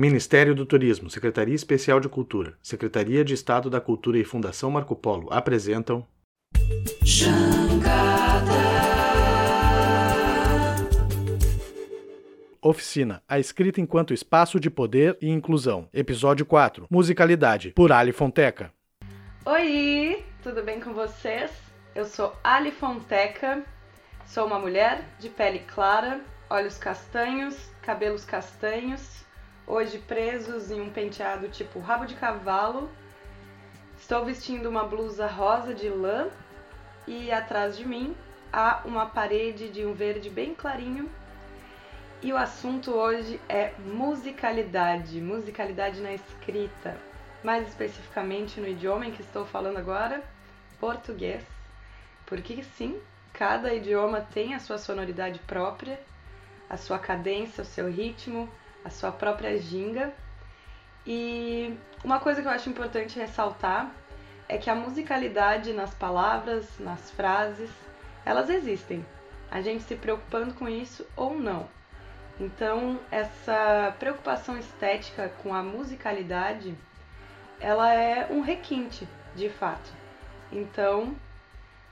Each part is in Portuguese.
Ministério do Turismo, Secretaria Especial de Cultura, Secretaria de Estado da Cultura e Fundação Marco Polo apresentam. Jangada. Oficina, a escrita enquanto espaço de poder e inclusão. Episódio 4, Musicalidade, por Ali Fonteca. Oi, tudo bem com vocês? Eu sou Ali Fonteca, sou uma mulher de pele clara, olhos castanhos, cabelos castanhos, hoje presos em um penteado tipo rabo de cavalo. Estou vestindo uma blusa rosa de lã e atrás de mim há uma parede de um verde bem clarinho e o assunto hoje é musicalidade, musicalidade na escrita, mais especificamente no idioma em que estou falando agora, português. Porque sim, cada idioma tem a sua sonoridade própria, a sua cadência, o seu ritmo, a sua própria ginga. E uma coisa que eu acho importante ressaltar é que a musicalidade nas palavras, nas frases, elas existem. A gente se preocupando com isso ou não. Então, essa preocupação estética com a musicalidade, ela é um requinte, de fato. Então,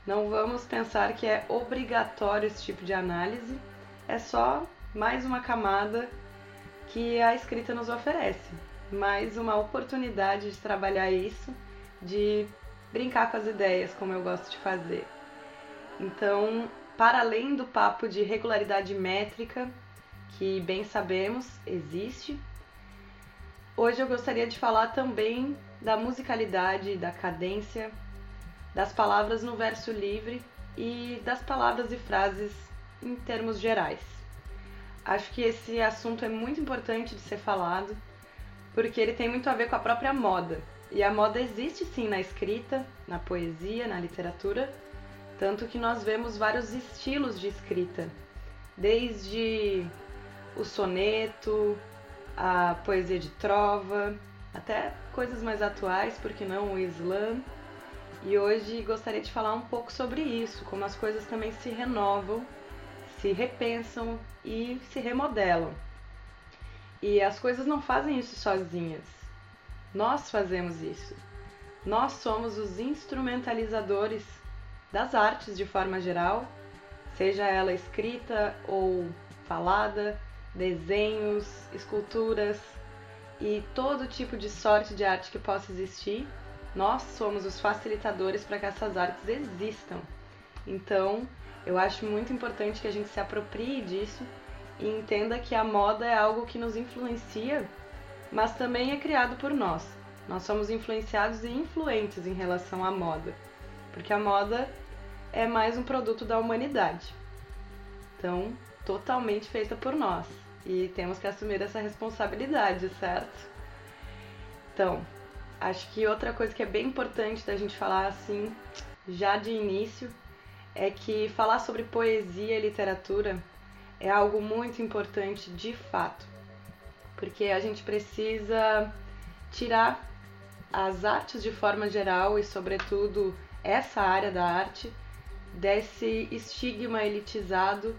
não vamos pensar que é obrigatório esse tipo de análise, é só mais uma camada que a escrita nos oferece, mais uma oportunidade de trabalhar isso, de brincar com as ideias, como eu gosto de fazer. Então, para além do papo de regularidade métrica, que bem sabemos existe. Hoje eu gostaria de falar também da musicalidade, da cadência, das palavras no verso livre e das palavras e frases em termos gerais. Acho que esse assunto é muito importante de ser falado, porque ele tem muito a ver com a própria moda. E a moda existe sim na escrita, na poesia, na literatura, tanto que nós vemos vários estilos de escrita, desde o soneto, a poesia de trova, até coisas mais atuais, porque não o Islã. E hoje gostaria de falar um pouco sobre isso, como as coisas também se renovam, se repensam e se remodelam. E as coisas não fazem isso sozinhas. Nós fazemos isso. Nós somos os instrumentalizadores das artes de forma geral, seja ela escrita ou falada, desenhos, esculturas e todo tipo de sorte de arte que possa existir, nós somos os facilitadores para que essas artes existam. Então, eu acho muito importante que a gente se aproprie disso e entenda que a moda é algo que nos influencia, mas também é criado por nós. Nós somos influenciados e influentes em relação à moda, porque a moda é mais um produto da humanidade. Então, totalmente feita por nós e temos que assumir essa responsabilidade, certo? Então, acho que outra coisa que é bem importante da gente falar assim, já de início, é que falar sobre poesia e literatura é algo muito importante de fato, porque a gente precisa tirar as artes de forma geral e, sobretudo, essa área da arte desse estigma elitizado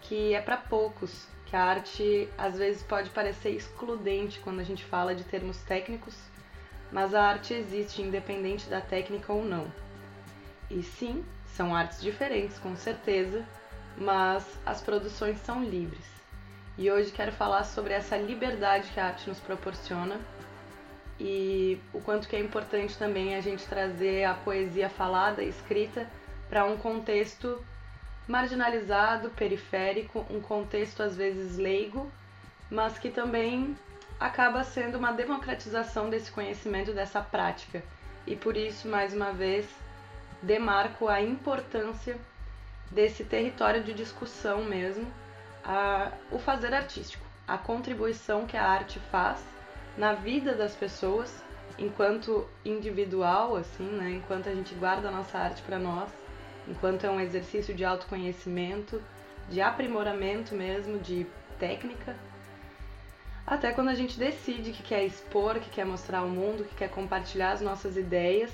que é para poucos, que a arte às vezes pode parecer excludente quando a gente fala de termos técnicos, mas a arte existe independente da técnica ou não. E sim, são artes diferentes, com certeza, mas as produções são livres. E hoje quero falar sobre essa liberdade que a arte nos proporciona e o quanto que é importante também a gente trazer a poesia falada, escrita, para um contexto marginalizado, periférico, um contexto às vezes leigo, mas que também acaba sendo uma democratização desse conhecimento, dessa prática. E por isso, mais uma vez, demarco a importância desse território de discussão mesmo, a, o fazer artístico, a contribuição que a arte faz na vida das pessoas enquanto individual, assim, né? Enquanto a gente guarda a nossa arte para nós enquanto é um exercício de autoconhecimento, de aprimoramento mesmo, de técnica, até quando a gente decide que quer expor, que quer mostrar ao mundo, que quer compartilhar as nossas ideias.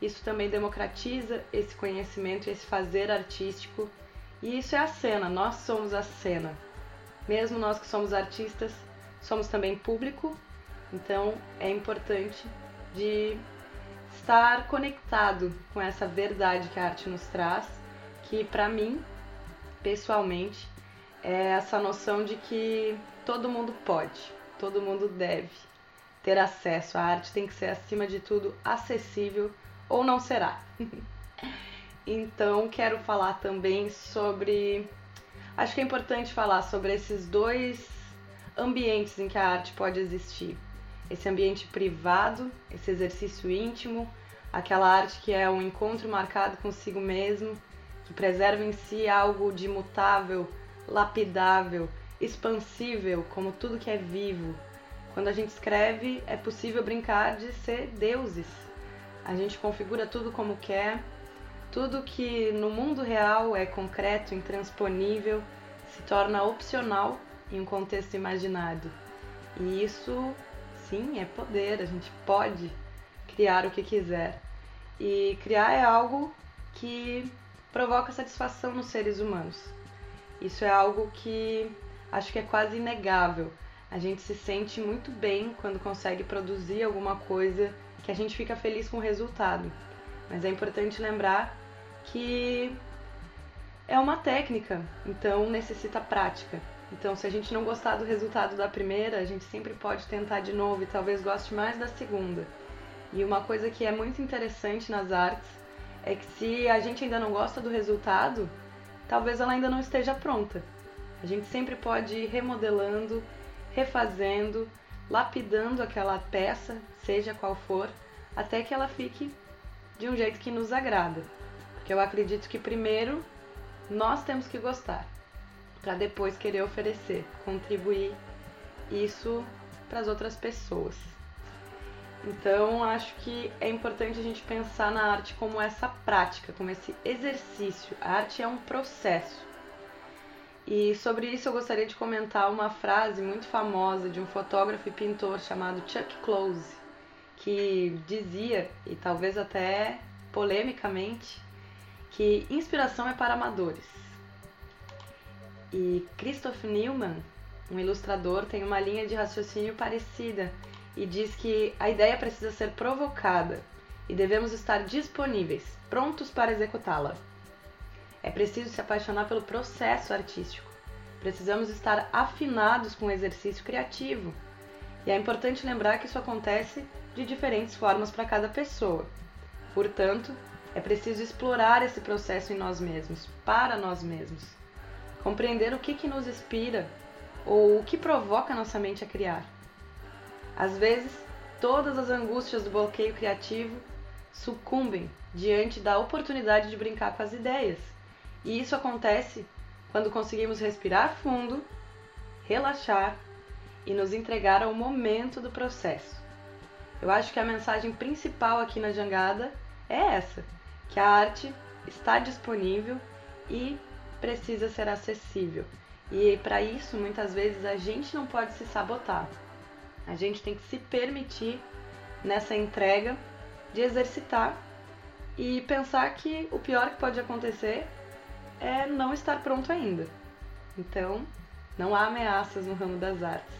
Isso também democratiza esse conhecimento, esse fazer artístico. E isso é a cena, nós somos a cena. Mesmo nós que somos artistas, somos também público, então é importante de estar conectado com essa verdade que a arte nos traz, que para mim, pessoalmente, é essa noção de que todo mundo pode, todo mundo deve ter acesso. A arte tem que ser, acima de tudo, acessível ou não será. então, quero falar também sobre. Acho que é importante falar sobre esses dois ambientes em que a arte pode existir esse ambiente privado, esse exercício íntimo, aquela arte que é um encontro marcado consigo mesmo, que preserva em si algo de imutável, lapidável, expansível, como tudo que é vivo. Quando a gente escreve, é possível brincar de ser deuses. A gente configura tudo como quer, tudo que no mundo real é concreto, intransponível, se torna opcional em um contexto imaginado. E isso sim, é poder, a gente pode criar o que quiser. E criar é algo que provoca satisfação nos seres humanos. Isso é algo que acho que é quase inegável. A gente se sente muito bem quando consegue produzir alguma coisa que a gente fica feliz com o resultado. Mas é importante lembrar que é uma técnica, então necessita prática. Então, se a gente não gostar do resultado da primeira, a gente sempre pode tentar de novo e talvez goste mais da segunda. E uma coisa que é muito interessante nas artes é que se a gente ainda não gosta do resultado, talvez ela ainda não esteja pronta. A gente sempre pode ir remodelando, refazendo, lapidando aquela peça, seja qual for, até que ela fique de um jeito que nos agrada. Porque eu acredito que primeiro nós temos que gostar para depois querer oferecer, contribuir isso para as outras pessoas. Então, acho que é importante a gente pensar na arte como essa prática, como esse exercício. A arte é um processo. E sobre isso eu gostaria de comentar uma frase muito famosa de um fotógrafo e pintor chamado Chuck Close, que dizia, e talvez até polemicamente, que inspiração é para amadores. E Christoph Newman, um ilustrador, tem uma linha de raciocínio parecida e diz que a ideia precisa ser provocada e devemos estar disponíveis, prontos para executá-la. É preciso se apaixonar pelo processo artístico. Precisamos estar afinados com o exercício criativo. E é importante lembrar que isso acontece de diferentes formas para cada pessoa. Portanto, é preciso explorar esse processo em nós mesmos, para nós mesmos compreender o que, que nos inspira ou o que provoca nossa mente a criar. Às vezes, todas as angústias do bloqueio criativo sucumbem diante da oportunidade de brincar com as ideias. E isso acontece quando conseguimos respirar fundo, relaxar e nos entregar ao momento do processo. Eu acho que a mensagem principal aqui na jangada é essa: que a arte está disponível e precisa ser acessível. E para isso, muitas vezes, a gente não pode se sabotar. A gente tem que se permitir nessa entrega de exercitar e pensar que o pior que pode acontecer é não estar pronto ainda. Então, não há ameaças no ramo das artes,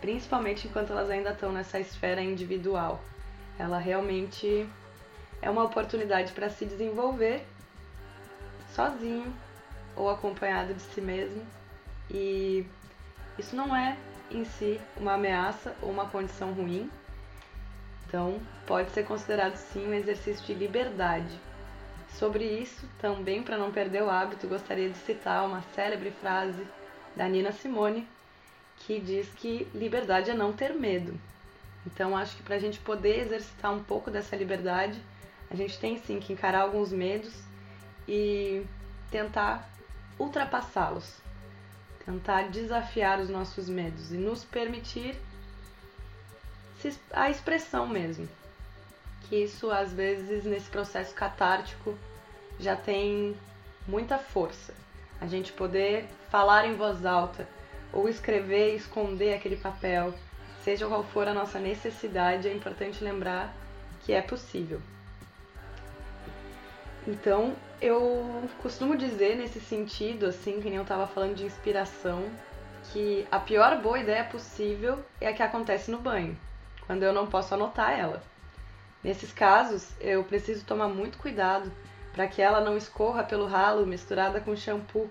principalmente enquanto elas ainda estão nessa esfera individual. Ela realmente é uma oportunidade para se desenvolver sozinho, ou acompanhado de si mesmo. E isso não é em si uma ameaça ou uma condição ruim. Então, pode ser considerado sim um exercício de liberdade. Sobre isso, também para não perder o hábito, gostaria de citar uma célebre frase da Nina Simone, que diz que liberdade é não ter medo. Então, acho que para a gente poder exercitar um pouco dessa liberdade, a gente tem sim que encarar alguns medos e tentar ultrapassá-los, tentar desafiar os nossos medos e nos permitir a expressão mesmo. Que isso às vezes nesse processo catártico já tem muita força. A gente poder falar em voz alta ou escrever e esconder aquele papel, seja qual for a nossa necessidade, é importante lembrar que é possível. Então, eu costumo dizer nesse sentido, assim, que nem eu estava falando de inspiração, que a pior boa ideia possível é a que acontece no banho, quando eu não posso anotar ela. Nesses casos, eu preciso tomar muito cuidado para que ela não escorra pelo ralo misturada com shampoo.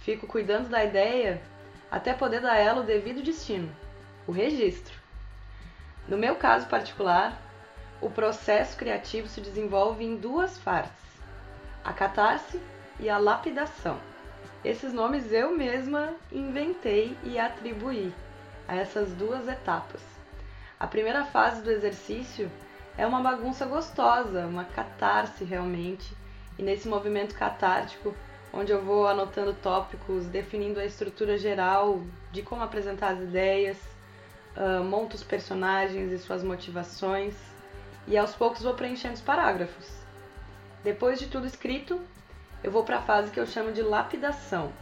Fico cuidando da ideia até poder dar a ela o devido destino, o registro. No meu caso particular, o processo criativo se desenvolve em duas partes: a catarse e a lapidação. Esses nomes eu mesma inventei e atribuí a essas duas etapas. A primeira fase do exercício é uma bagunça gostosa, uma catarse realmente, e nesse movimento catártico, onde eu vou anotando tópicos, definindo a estrutura geral de como apresentar as ideias, uh, monto os personagens e suas motivações, e aos poucos vou preenchendo os parágrafos. Depois de tudo escrito, eu vou para a fase que eu chamo de lapidação.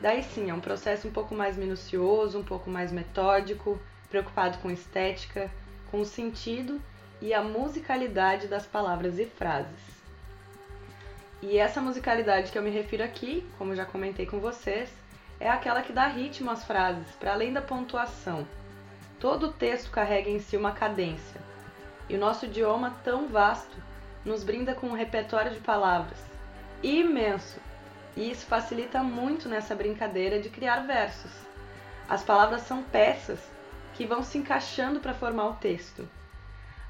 Daí sim, é um processo um pouco mais minucioso, um pouco mais metódico, preocupado com estética, com sentido e a musicalidade das palavras e frases. E essa musicalidade que eu me refiro aqui, como já comentei com vocês, é aquela que dá ritmo às frases, para além da pontuação. Todo o texto carrega em si uma cadência, e o nosso idioma tão vasto nos brinda com um repertório de palavras imenso. E isso facilita muito nessa brincadeira de criar versos. As palavras são peças que vão se encaixando para formar o texto.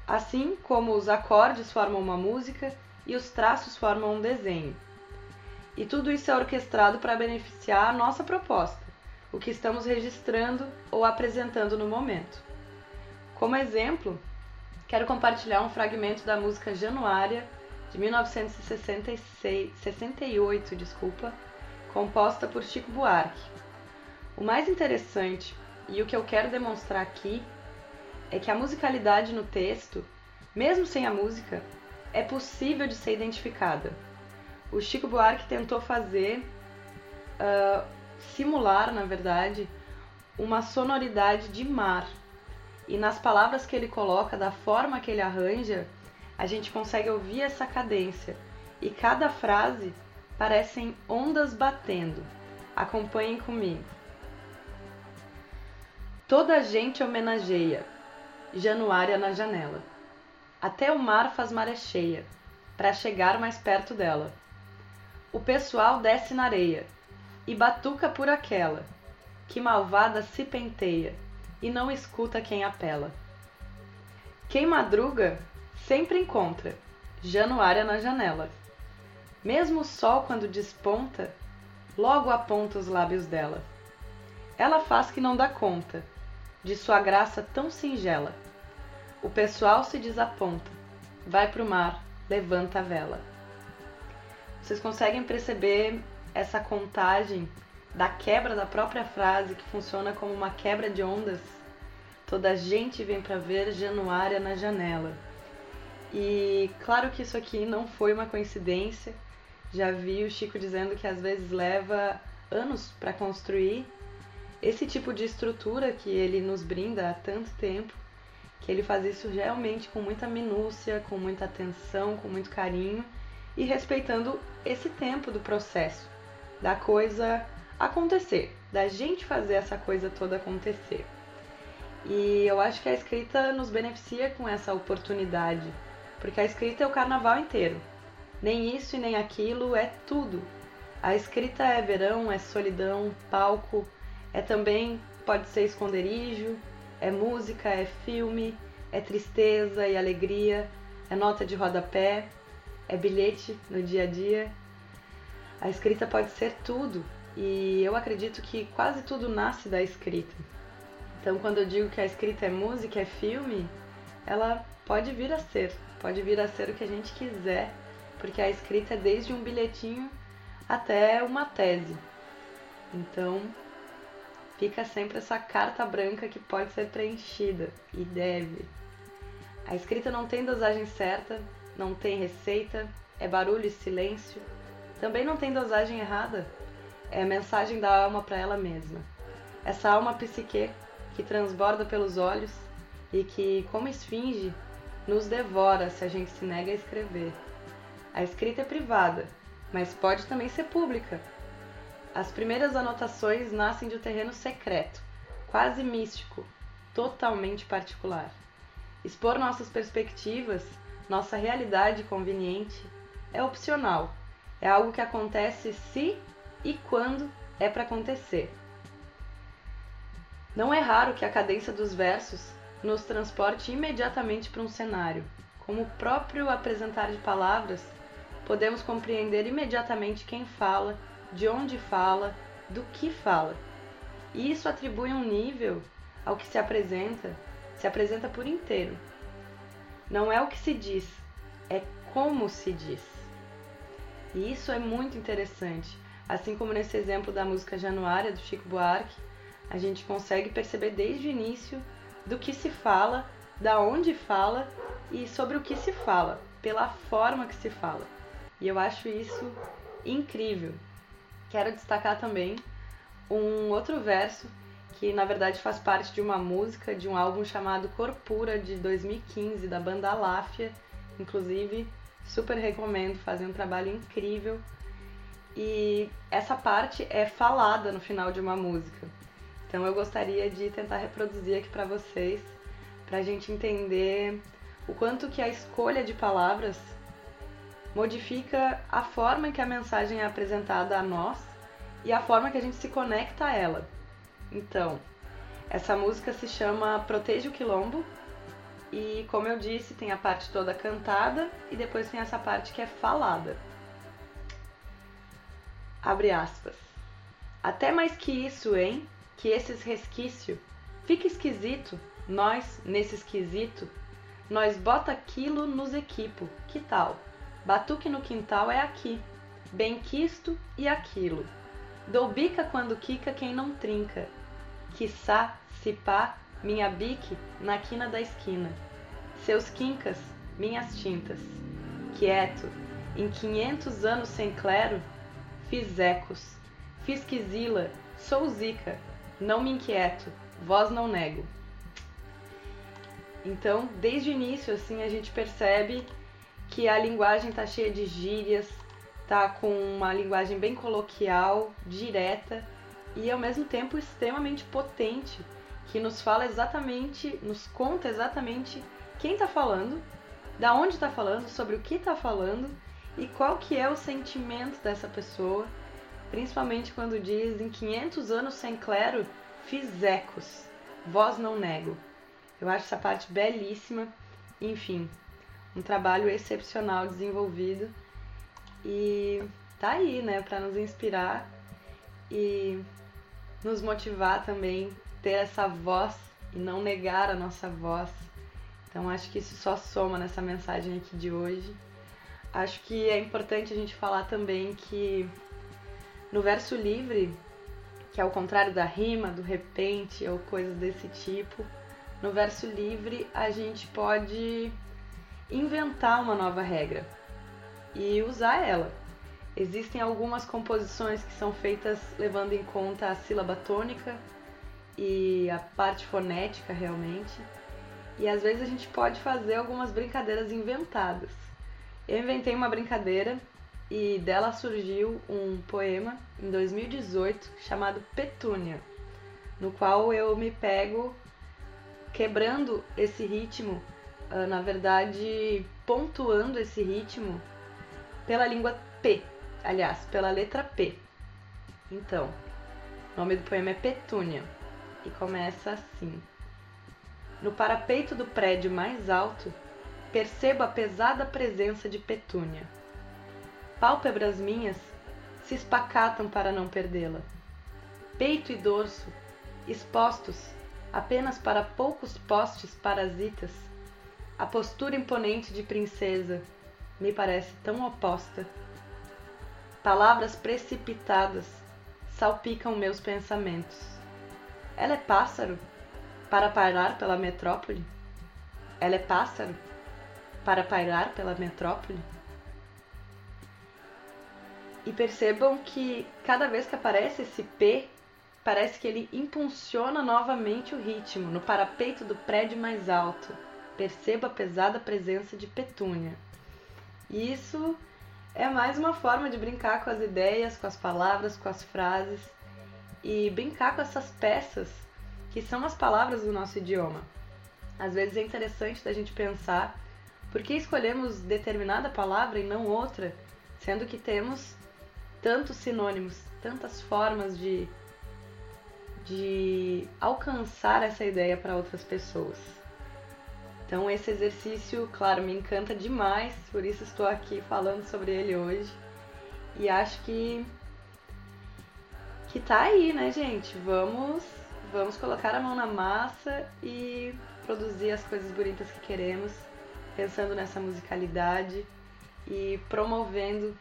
Assim como os acordes formam uma música e os traços formam um desenho. E tudo isso é orquestrado para beneficiar a nossa proposta, o que estamos registrando ou apresentando no momento. Como exemplo, quero compartilhar um fragmento da música Januária de 1968, desculpa, composta por Chico Buarque. O mais interessante e o que eu quero demonstrar aqui é que a musicalidade no texto, mesmo sem a música, é possível de ser identificada. O Chico Buarque tentou fazer, uh, simular, na verdade, uma sonoridade de mar. E nas palavras que ele coloca, da forma que ele arranja, a gente consegue ouvir essa cadência e cada frase parecem ondas batendo. Acompanhem comigo. Toda a gente homenageia Januária na janela. Até o mar faz maré cheia para chegar mais perto dela. O pessoal desce na areia e batuca por aquela que malvada se penteia e não escuta quem apela. Quem madruga sempre encontra Januária na janela. Mesmo o sol, quando desponta, logo aponta os lábios dela. Ela faz que não dá conta de sua graça tão singela. O pessoal se desaponta, vai pro mar, levanta a vela. Vocês conseguem perceber essa contagem da quebra da própria frase que funciona como uma quebra de ondas? Toda gente vem para ver Januária na janela. E claro que isso aqui não foi uma coincidência. Já vi o Chico dizendo que às vezes leva anos para construir esse tipo de estrutura que ele nos brinda há tanto tempo, que ele faz isso realmente com muita minúcia, com muita atenção, com muito carinho e respeitando esse tempo do processo, da coisa acontecer, da gente fazer essa coisa toda acontecer. E eu acho que a escrita nos beneficia com essa oportunidade porque a escrita é o carnaval inteiro. Nem isso e nem aquilo é tudo. A escrita é verão, é solidão, palco, é também pode ser esconderijo, é música, é filme, é tristeza e alegria, é nota de rodapé, é bilhete no dia a dia. A escrita pode ser tudo e eu acredito que quase tudo nasce da escrita. Então, quando eu digo que a escrita é música, é filme, ela pode vir a ser pode vir a ser o que a gente quiser, porque a escrita é desde um bilhetinho até uma tese. Então, fica sempre essa carta branca que pode ser preenchida e deve. A escrita não tem dosagem certa, não tem receita, é barulho e silêncio. Também não tem dosagem errada, é a mensagem da alma para ela mesma. Essa alma psique que transborda pelos olhos e que, como esfinge, nos devora se a gente se nega a escrever. A escrita é privada, mas pode também ser pública. As primeiras anotações nascem de um terreno secreto, quase místico, totalmente particular. Expor nossas perspectivas, nossa realidade conveniente, é opcional. É algo que acontece se e quando é para acontecer. Não é raro que a cadência dos versos nos transporte imediatamente para um cenário. Como o próprio apresentar de palavras, podemos compreender imediatamente quem fala, de onde fala, do que fala. E isso atribui um nível ao que se apresenta, se apresenta por inteiro. Não é o que se diz, é como se diz. E isso é muito interessante. Assim como nesse exemplo da música Januária do Chico Buarque, a gente consegue perceber desde o início do que se fala, da onde fala e sobre o que se fala, pela forma que se fala. E eu acho isso incrível. Quero destacar também um outro verso que na verdade faz parte de uma música de um álbum chamado Corpura de 2015 da banda Láfia, inclusive super recomendo, fazem um trabalho incrível. E essa parte é falada no final de uma música. Então eu gostaria de tentar reproduzir aqui para vocês, para a gente entender o quanto que a escolha de palavras modifica a forma em que a mensagem é apresentada a nós e a forma que a gente se conecta a ela. Então, essa música se chama Proteja o Quilombo e, como eu disse, tem a parte toda cantada e depois tem essa parte que é falada. Abre aspas. Até mais que isso, hein? que esses resquício fica esquisito, nós, nesse esquisito, nós bota aquilo nos equipo, que tal? Batuque no quintal é aqui, bem quisto e aquilo. Dou bica quando quica quem não trinca, quiçá, se pá, minha bique na quina da esquina. Seus quincas, minhas tintas. Quieto, em quinhentos anos sem clero, fiz ecos, fiz quisila, sou zica, não me inquieto, vós não nego. Então, desde o início, assim, a gente percebe que a linguagem está cheia de gírias, tá com uma linguagem bem coloquial, direta e ao mesmo tempo extremamente potente, que nos fala exatamente, nos conta exatamente quem está falando, da onde está falando, sobre o que está falando e qual que é o sentimento dessa pessoa principalmente quando diz em 500 anos sem clero, fiz ecos, vós não nego. Eu acho essa parte belíssima, enfim, um trabalho excepcional desenvolvido e tá aí, né, para nos inspirar e nos motivar também ter essa voz e não negar a nossa voz. Então acho que isso só soma nessa mensagem aqui de hoje. Acho que é importante a gente falar também que no verso livre, que é o contrário da rima, do repente ou coisas desse tipo, no verso livre a gente pode inventar uma nova regra e usar ela. Existem algumas composições que são feitas levando em conta a sílaba tônica e a parte fonética realmente. E às vezes a gente pode fazer algumas brincadeiras inventadas. Eu inventei uma brincadeira e dela surgiu um poema em 2018 chamado Petúnia, no qual eu me pego quebrando esse ritmo, na verdade pontuando esse ritmo pela língua P, aliás, pela letra P. Então, o nome do poema é Petúnia e começa assim: No parapeito do prédio mais alto, percebo a pesada presença de Petúnia pálpebras minhas se espacatam para não perdê-la. Peito e dorso, expostos apenas para poucos postes parasitas, a postura imponente de princesa me parece tão oposta. Palavras precipitadas salpicam meus pensamentos. Ela é pássaro para pairar pela metrópole? Ela é pássaro para pairar pela metrópole? E percebam que cada vez que aparece esse P, parece que ele impulsiona novamente o ritmo no parapeito do prédio mais alto. Perceba a pesada presença de Petúnia. Isso é mais uma forma de brincar com as ideias, com as palavras, com as frases e brincar com essas peças que são as palavras do nosso idioma. Às vezes é interessante da gente pensar por que escolhemos determinada palavra e não outra, sendo que temos tantos sinônimos, tantas formas de, de alcançar essa ideia para outras pessoas. Então esse exercício, claro, me encanta demais, por isso estou aqui falando sobre ele hoje. E acho que que tá aí, né, gente? Vamos vamos colocar a mão na massa e produzir as coisas bonitas que queremos, pensando nessa musicalidade e promovendo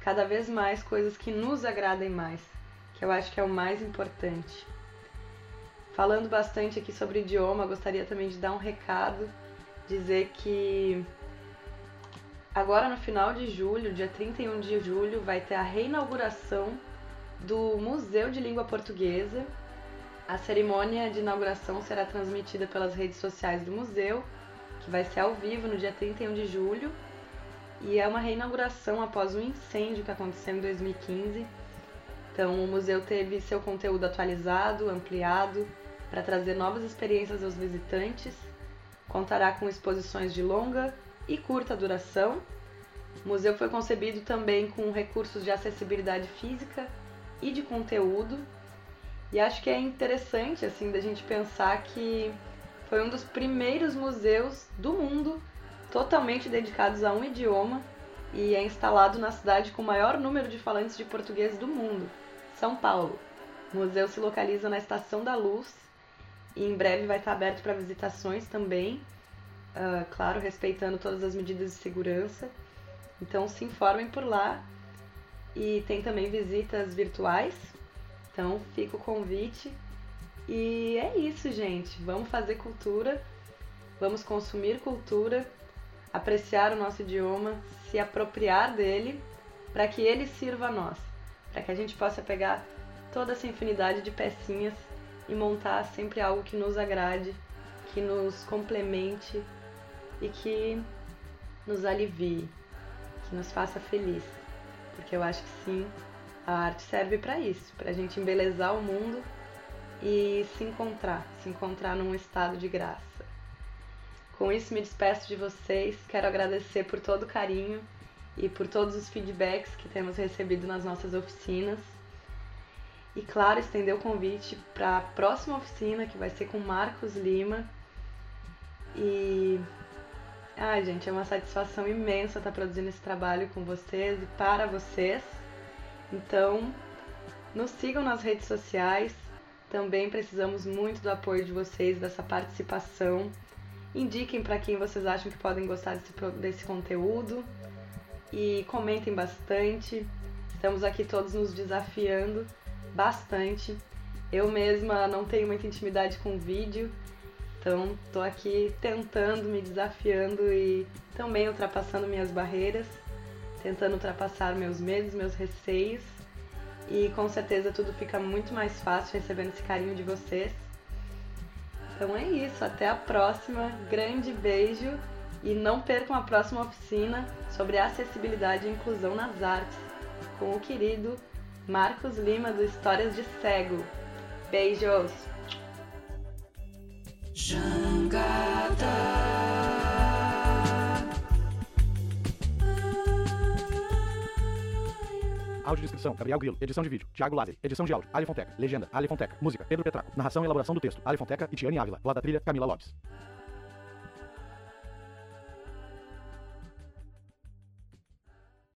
cada vez mais coisas que nos agradem mais, que eu acho que é o mais importante. Falando bastante aqui sobre idioma, gostaria também de dar um recado, dizer que agora no final de julho, dia 31 de julho, vai ter a reinauguração do Museu de Língua Portuguesa. A cerimônia de inauguração será transmitida pelas redes sociais do museu, que vai ser ao vivo no dia 31 de julho. E é uma reinauguração após um incêndio que aconteceu em 2015. Então, o museu teve seu conteúdo atualizado, ampliado, para trazer novas experiências aos visitantes. Contará com exposições de longa e curta duração. O museu foi concebido também com recursos de acessibilidade física e de conteúdo. E acho que é interessante assim da gente pensar que foi um dos primeiros museus do mundo totalmente dedicados a um idioma e é instalado na cidade com o maior número de falantes de português do mundo, São Paulo. O museu se localiza na Estação da Luz e em breve vai estar aberto para visitações também, uh, claro, respeitando todas as medidas de segurança. Então se informem por lá e tem também visitas virtuais. Então fica o convite. E é isso, gente. Vamos fazer cultura, vamos consumir cultura, apreciar o nosso idioma, se apropriar dele para que ele sirva a nós, para que a gente possa pegar toda essa infinidade de pecinhas e montar sempre algo que nos agrade, que nos complemente e que nos alivie, que nos faça feliz. Porque eu acho que sim, a arte serve para isso, para a gente embelezar o mundo e se encontrar, se encontrar num estado de graça. Com isso, me despeço de vocês. Quero agradecer por todo o carinho e por todos os feedbacks que temos recebido nas nossas oficinas. E, claro, estender o convite para a próxima oficina, que vai ser com Marcos Lima. E Ai, gente, é uma satisfação imensa estar produzindo esse trabalho com vocês e para vocês. Então, nos sigam nas redes sociais. Também precisamos muito do apoio de vocês, dessa participação. Indiquem para quem vocês acham que podem gostar desse, desse conteúdo e comentem bastante. Estamos aqui todos nos desafiando bastante. Eu mesma não tenho muita intimidade com vídeo, então, estou aqui tentando, me desafiando e também ultrapassando minhas barreiras, tentando ultrapassar meus medos, meus receios. E com certeza tudo fica muito mais fácil recebendo esse carinho de vocês. Então é isso, até a próxima. Grande beijo e não percam a próxima oficina sobre acessibilidade e inclusão nas artes com o querido Marcos Lima do Histórias de Cego. Beijos! Jangada. Audiodescrição, Gabriel Grilo. Edição de vídeo, Thiago Lazer. Edição de áudio, Ali Fonteca. Legenda, Ali Fonteca. Música, Pedro Petraco. Narração e elaboração do texto, Ali Fonteca e Tiane Ávila. Voz da trilha, Camila Lopes.